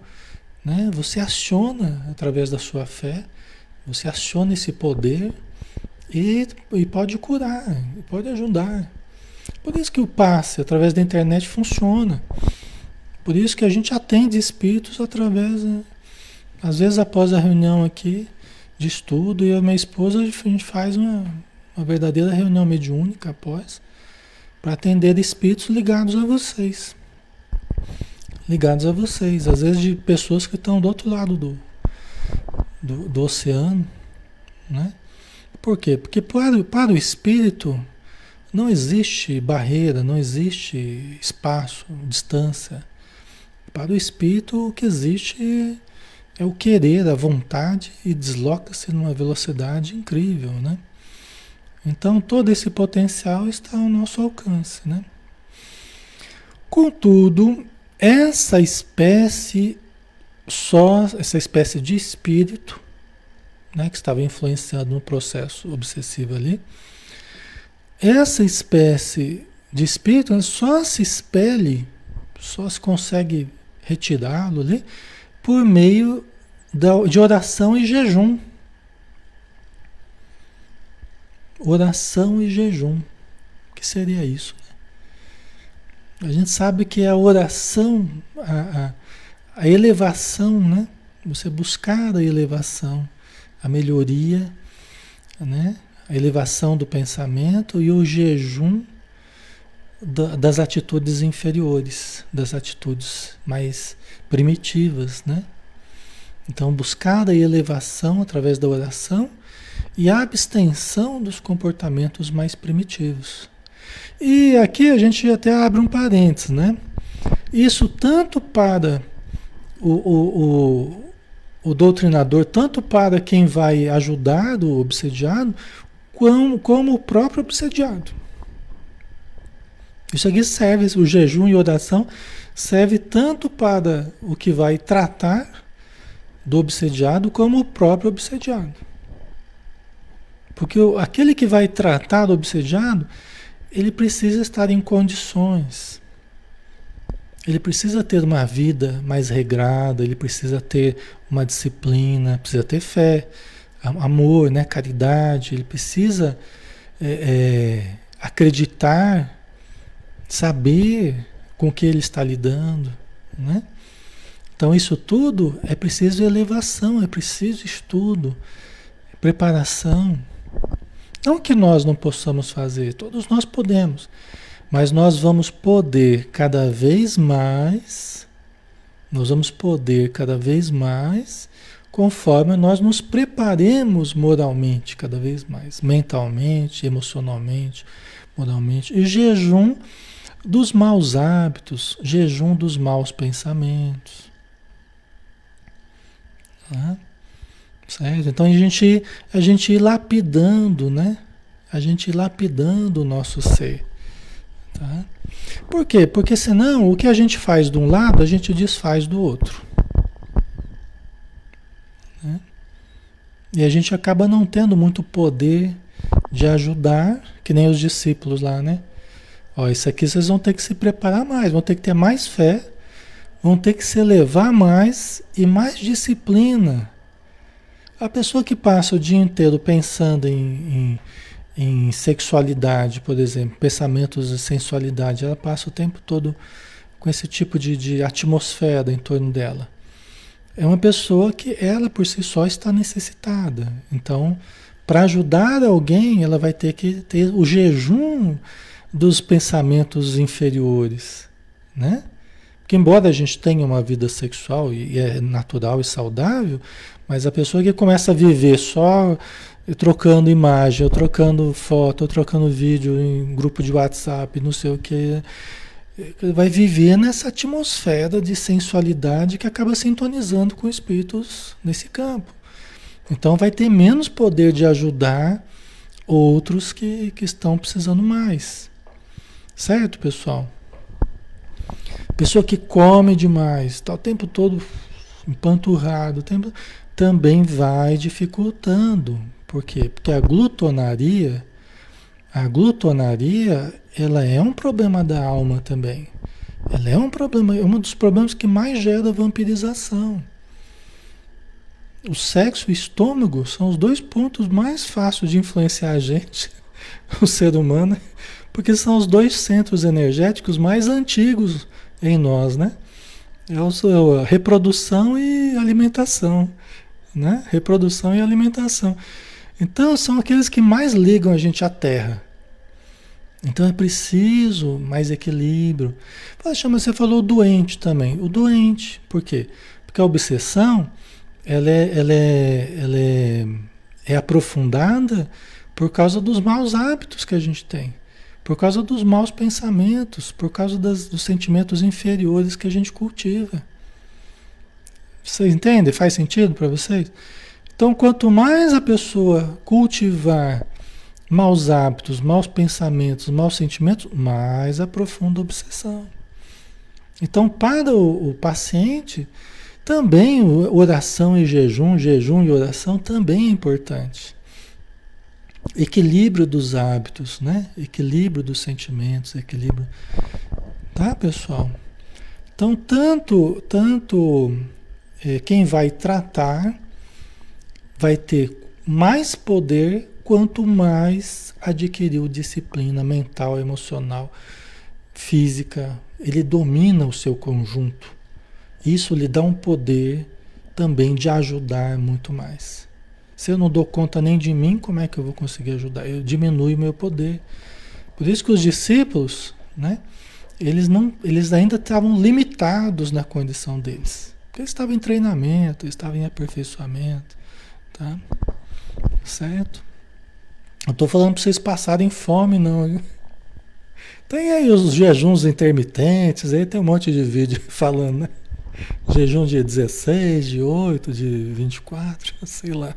né, você aciona através da sua fé, você aciona esse poder e, e pode curar, pode ajudar. Por isso que o passe através da internet funciona. Por isso que a gente atende espíritos através, né, às vezes após a reunião aqui de estudo, e a minha esposa, a gente faz uma, uma verdadeira reunião mediúnica após, para atender espíritos ligados a vocês. Ligados a vocês, às vezes de pessoas que estão do outro lado do, do, do oceano. Né? Por quê? Porque para, para o espírito não existe barreira, não existe espaço, distância. Para o espírito o que existe é o querer, a vontade e desloca-se numa velocidade incrível, né? Então todo esse potencial está ao nosso alcance, né? Contudo, essa espécie só essa espécie de espírito, né, que estava influenciado no processo obsessivo ali, essa espécie de espírito só se expele, só se consegue retirá-lo ali por meio de oração e jejum. Oração e jejum. O que seria isso? A gente sabe que a oração, a, a, a elevação, né? Você buscar a elevação, a melhoria, né? a elevação do pensamento e o jejum da, das atitudes inferiores, das atitudes mais primitivas, né? Então, buscar a elevação através da oração e a abstenção dos comportamentos mais primitivos. E aqui a gente até abre um parênteses, né? Isso tanto para o, o, o, o doutrinador, tanto para quem vai ajudar o obsediado, como, como o próprio obsediado. Isso aqui serve, o jejum e oração serve tanto para o que vai tratar do obsediado como o próprio obsediado. Porque aquele que vai tratar do obsediado, ele precisa estar em condições. Ele precisa ter uma vida mais regrada, ele precisa ter uma disciplina, precisa ter fé, amor, né, caridade, ele precisa é, é, acreditar, saber com que ele está lidando, né? Então isso tudo é preciso elevação, é preciso estudo, preparação. Não que nós não possamos fazer, todos nós podemos, mas nós vamos poder cada vez mais Nós vamos poder cada vez mais conforme nós nos preparemos moralmente cada vez mais, mentalmente, emocionalmente, moralmente. E jejum dos maus hábitos, jejum dos maus pensamentos. Tá? Certo? Então a gente, a gente ir lapidando, né? A gente ir lapidando o nosso ser. Tá? Por quê? Porque senão o que a gente faz de um lado, a gente desfaz do outro. Né? E a gente acaba não tendo muito poder de ajudar, que nem os discípulos lá, né? Ó, isso aqui vocês vão ter que se preparar mais, vão ter que ter mais fé, vão ter que se elevar mais e mais disciplina. A pessoa que passa o dia inteiro pensando em, em, em sexualidade, por exemplo, pensamentos de sensualidade, ela passa o tempo todo com esse tipo de, de atmosfera em torno dela. É uma pessoa que ela por si só está necessitada. Então, para ajudar alguém, ela vai ter que ter o jejum dos pensamentos inferiores, né? Porque embora a gente tenha uma vida sexual e é natural e saudável, mas a pessoa que começa a viver só trocando imagem, ou trocando foto, ou trocando vídeo em grupo de WhatsApp, não sei o que, vai viver nessa atmosfera de sensualidade que acaba sintonizando com espíritos nesse campo. Então vai ter menos poder de ajudar outros que, que estão precisando mais. Certo, pessoal? Pessoa que come demais, está o tempo todo empanturrado, tempo, também vai dificultando. Por quê? Porque a glutonaria, a glutonaria, ela é um problema da alma também. Ela é um problema, é um dos problemas que mais gera vampirização. O sexo e o estômago são os dois pontos mais fáceis de influenciar a gente, [LAUGHS] o ser humano, porque são os dois centros energéticos mais antigos em nós, né? É a reprodução e alimentação, né? Reprodução e alimentação. Então são aqueles que mais ligam a gente à Terra. Então é preciso mais equilíbrio. Poxa, mas você falou doente também. O doente, por quê? Porque a obsessão ela é, ela é, ela é, é aprofundada por causa dos maus hábitos que a gente tem. Por causa dos maus pensamentos, por causa das, dos sentimentos inferiores que a gente cultiva. Vocês entendem? Faz sentido para vocês? Então, quanto mais a pessoa cultivar maus hábitos, maus pensamentos, maus sentimentos, mais aprofunda a obsessão. Então, para o, o paciente, também oração e jejum, jejum e oração também é importante equilíbrio dos hábitos, né? Equilíbrio dos sentimentos, equilíbrio. Tá, pessoal? Então, tanto, tanto é, quem vai tratar vai ter mais poder quanto mais adquiriu disciplina mental, emocional, física. Ele domina o seu conjunto. Isso lhe dá um poder também de ajudar muito mais. Se eu não dou conta nem de mim, como é que eu vou conseguir ajudar? Eu diminuo o meu poder. Por isso que os discípulos, né, eles, não, eles ainda estavam limitados na condição deles. Porque eles estavam em treinamento, eles estavam em aperfeiçoamento. Tá? Certo? Não estou falando para vocês passarem fome, não. Tem aí os jejuns intermitentes, aí tem um monte de vídeo [LAUGHS] falando, né? Jejum de 16, de 8, de 24, sei lá.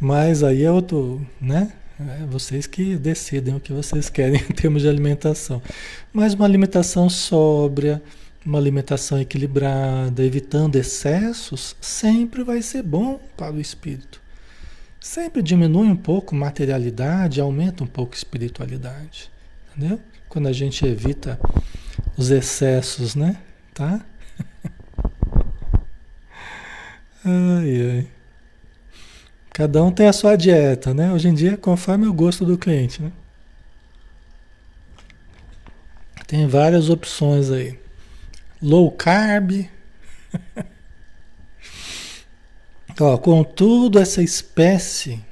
Mas aí é outro, né? É vocês que decidem o que vocês querem em termos de alimentação. Mas uma alimentação sóbria, uma alimentação equilibrada, evitando excessos, sempre vai ser bom para o espírito. Sempre diminui um pouco materialidade, aumenta um pouco espiritualidade. Entendeu? Quando a gente evita os excessos, né? Tá? [LAUGHS] ai, ai. Cada um tem a sua dieta, né? Hoje em dia, conforme o gosto do cliente, né? Tem várias opções aí. Low carb. [LAUGHS] ó, contudo, essa espécie,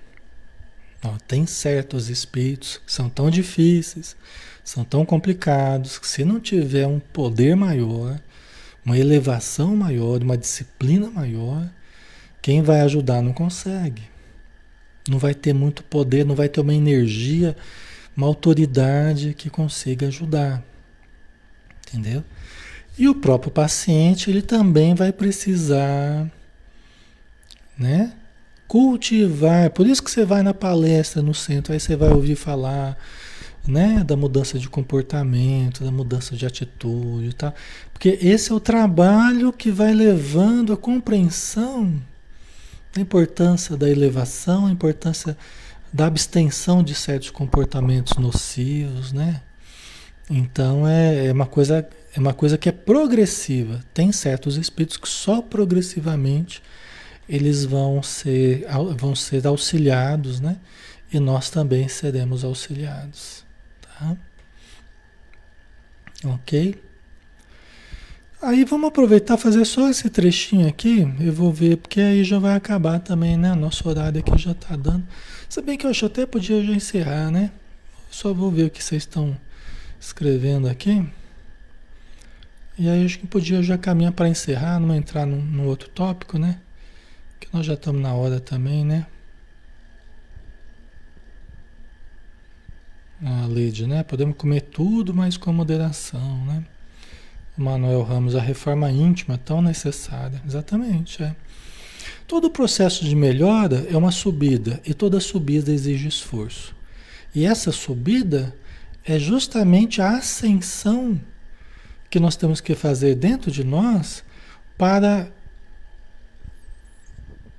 ó, tem certos espíritos que são tão difíceis, são tão complicados, que se não tiver um poder maior, uma elevação maior, uma disciplina maior, quem vai ajudar não consegue. Não vai ter muito poder, não vai ter uma energia, uma autoridade que consiga ajudar. Entendeu? E o próprio paciente, ele também vai precisar, né? Cultivar. Por isso que você vai na palestra no centro, aí você vai ouvir falar, né, da mudança de comportamento, da mudança de atitude tal. Porque esse é o trabalho que vai levando a compreensão da importância da elevação, a importância da abstenção de certos comportamentos nocivos, né? Então é, é uma coisa é uma coisa que é progressiva. Tem certos espíritos que só progressivamente eles vão ser, vão ser auxiliados, né? E nós também seremos auxiliados. Tá? Ok? Aí vamos aproveitar fazer só esse trechinho aqui. Eu vou ver, porque aí já vai acabar também, né? Nosso horário aqui já está dando. Se bem que eu acho até podia já encerrar, né? Só vou ver o que vocês estão escrevendo aqui. E aí acho que podia já caminhar para encerrar, não entrar no, no outro tópico, né? Que nós já estamos na hora também, né? A Lide, né? Podemos comer tudo, mas com moderação, né? Manuel Ramos, a reforma íntima tão necessária. Exatamente, é. Todo processo de melhora é uma subida e toda subida exige esforço. E essa subida é justamente a ascensão que nós temos que fazer dentro de nós para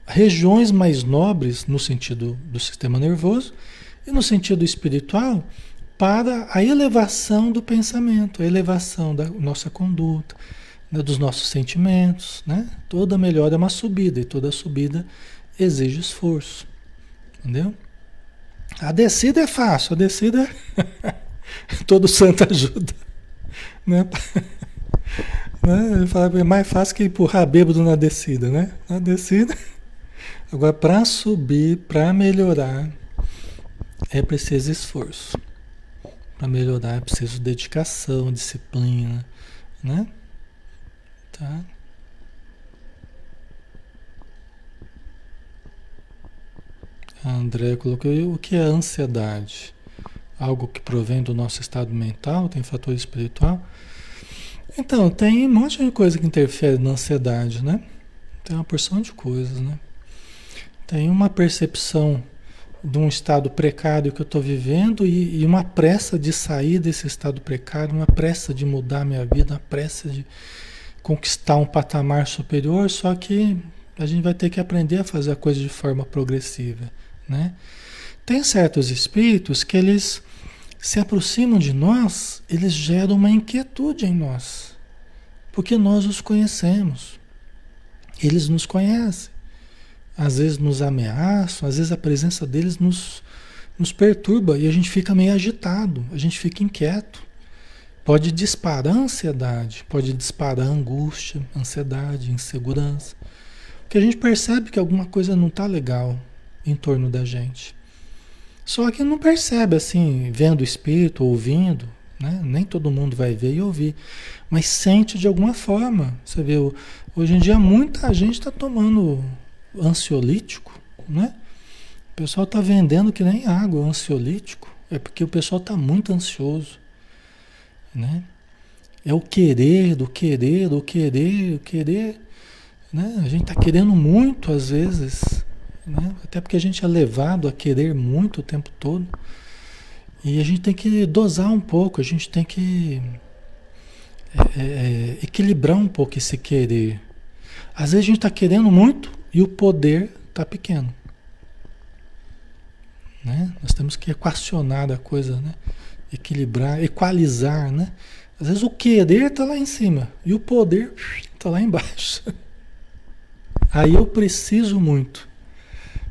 regiões mais nobres no sentido do sistema nervoso e no sentido espiritual para a elevação do pensamento, a elevação da nossa conduta, né, dos nossos sentimentos, né? Toda melhora é uma subida e toda subida exige esforço, entendeu? A descida é fácil, a descida [LAUGHS] todo santo ajuda. Né? [LAUGHS] né? É mais fácil que empurrar bêbado na descida, né? Na descida. Agora, para subir, para melhorar, é preciso esforço. Para melhorar é preciso dedicação, disciplina, né? Tá? A André colocou o que é ansiedade? algo que provém do nosso estado mental, tem fator espiritual. Então, tem um monte de coisa que interfere na ansiedade, né? Tem uma porção de coisas, né? Tem uma percepção de um estado precário que eu estou vivendo e, e, uma pressa de sair desse estado precário, uma pressa de mudar minha vida, uma pressa de conquistar um patamar superior, só que a gente vai ter que aprender a fazer a coisa de forma progressiva, né? Tem certos espíritos que eles se aproximam de nós, eles geram uma inquietude em nós, porque nós os conhecemos. Eles nos conhecem. Às vezes nos ameaçam, às vezes a presença deles nos, nos perturba e a gente fica meio agitado, a gente fica inquieto. Pode disparar ansiedade, pode disparar angústia, ansiedade, insegurança. Porque a gente percebe que alguma coisa não está legal em torno da gente. Só que não percebe assim, vendo o espírito, ouvindo, né? Nem todo mundo vai ver e ouvir, mas sente de alguma forma. Você vê, hoje em dia muita gente está tomando ansiolítico, né? O pessoal está vendendo que nem água, ansiolítico. É porque o pessoal está muito ansioso, né? É o querer, do querer, do querer, o querer, né? A gente está querendo muito às vezes, né? Até porque a gente é levado a querer muito o tempo todo. E a gente tem que dosar um pouco, a gente tem que é, é, é equilibrar um pouco esse querer. Às vezes a gente está querendo muito e o poder está pequeno. Né? Nós temos que equacionar a coisa, né? equilibrar, equalizar. Né? Às vezes o querer está lá em cima e o poder está lá embaixo. [LAUGHS] Aí eu preciso muito.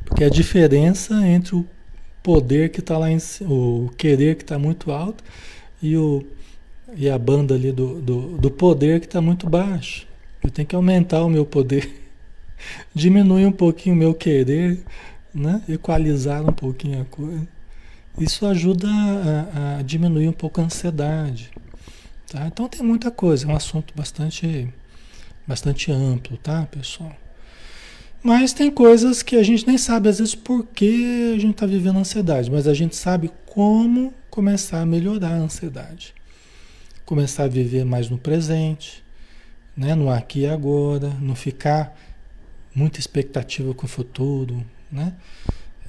Porque a diferença entre o poder que está lá em o querer que está muito alto e, o, e a banda ali do, do, do poder que está muito baixo. Eu tenho que aumentar o meu poder, [LAUGHS] diminuir um pouquinho o meu querer, né? equalizar um pouquinho a coisa. Isso ajuda a, a diminuir um pouco a ansiedade. Tá? Então tem muita coisa, é um assunto bastante bastante amplo, tá, pessoal? Mas tem coisas que a gente nem sabe às vezes por que a gente está vivendo ansiedade, mas a gente sabe como começar a melhorar a ansiedade. Começar a viver mais no presente, né? no aqui e agora, não ficar muita expectativa com o futuro, né?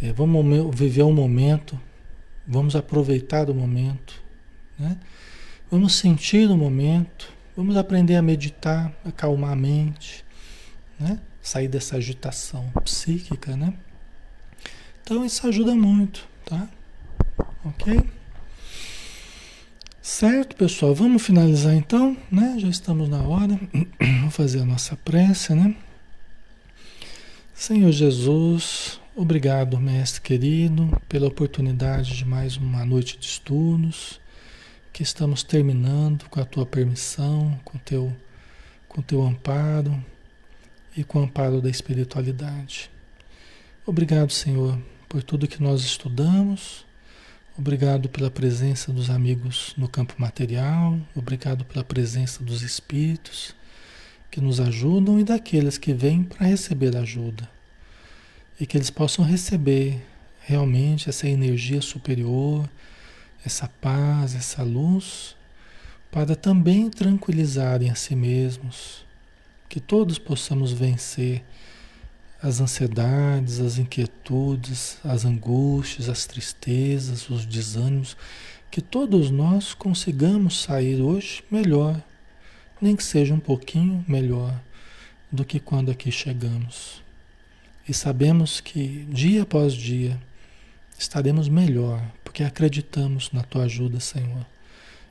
É, vamos viver o um momento, vamos aproveitar o momento, né? Vamos sentir o momento, vamos aprender a meditar, acalmar a mente, né? Sair dessa agitação psíquica, né? Então isso ajuda muito, tá? Ok? Certo, pessoal? Vamos finalizar então, né? Já estamos na hora. [CLEARS THROAT] Vamos fazer a nossa prece, né? Senhor Jesus, obrigado, mestre querido, pela oportunidade de mais uma noite de estudos, que estamos terminando com a tua permissão, com teu com teu amparo e com o amparo da espiritualidade. Obrigado, Senhor, por tudo que nós estudamos. Obrigado pela presença dos amigos no campo material, obrigado pela presença dos espíritos que nos ajudam e daqueles que vêm para receber ajuda. E que eles possam receber realmente essa energia superior, essa paz, essa luz, para também tranquilizarem a si mesmos, que todos possamos vencer as ansiedades, as inquietudes, as angústias, as tristezas, os desânimos, que todos nós consigamos sair hoje melhor nem que seja um pouquinho melhor do que quando aqui chegamos. E sabemos que dia após dia estaremos melhor, porque acreditamos na tua ajuda, Senhor.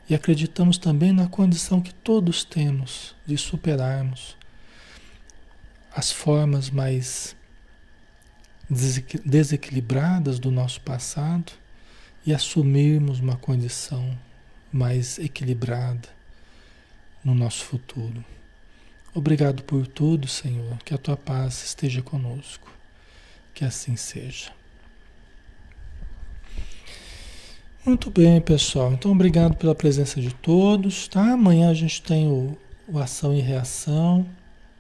E acreditamos também na condição que todos temos de superarmos as formas mais desequilibradas do nosso passado e assumirmos uma condição mais equilibrada no nosso futuro. Obrigado por tudo, Senhor. Que a tua paz esteja conosco. Que assim seja. Muito bem, pessoal. Então, obrigado pela presença de todos. Tá? Amanhã a gente tem o, o Ação e Reação,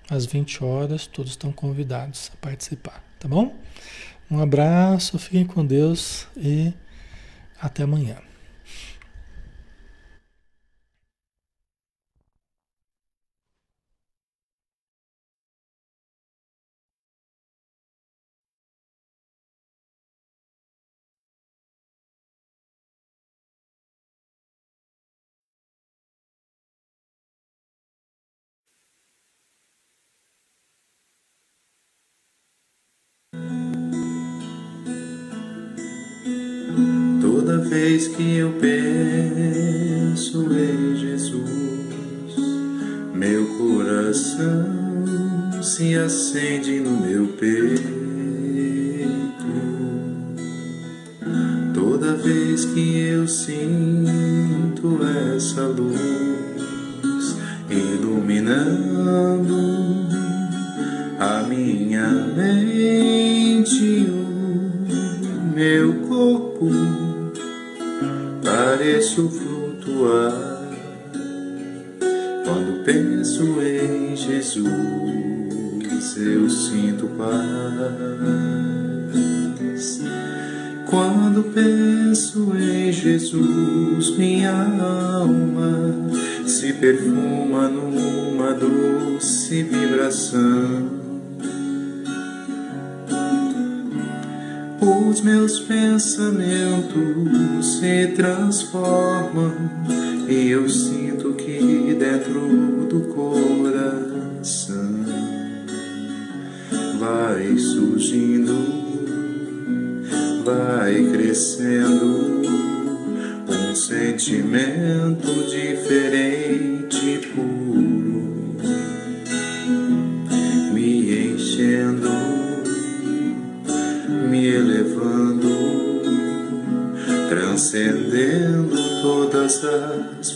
às 20 horas. Todos estão convidados a participar, tá bom? Um abraço, fiquem com Deus e até amanhã. Acende no meu peito. Toda vez que eu sinto essa luz iluminando a minha mente, o meu corpo pareço flutuar Quando penso em Jesus, minha alma se perfuma numa doce vibração. Os meus pensamentos se transformam e eu sinto que dentro do coração vai surgindo, vai crescendo um sentimento diferente puro, me enchendo me elevando, transcendendo todas as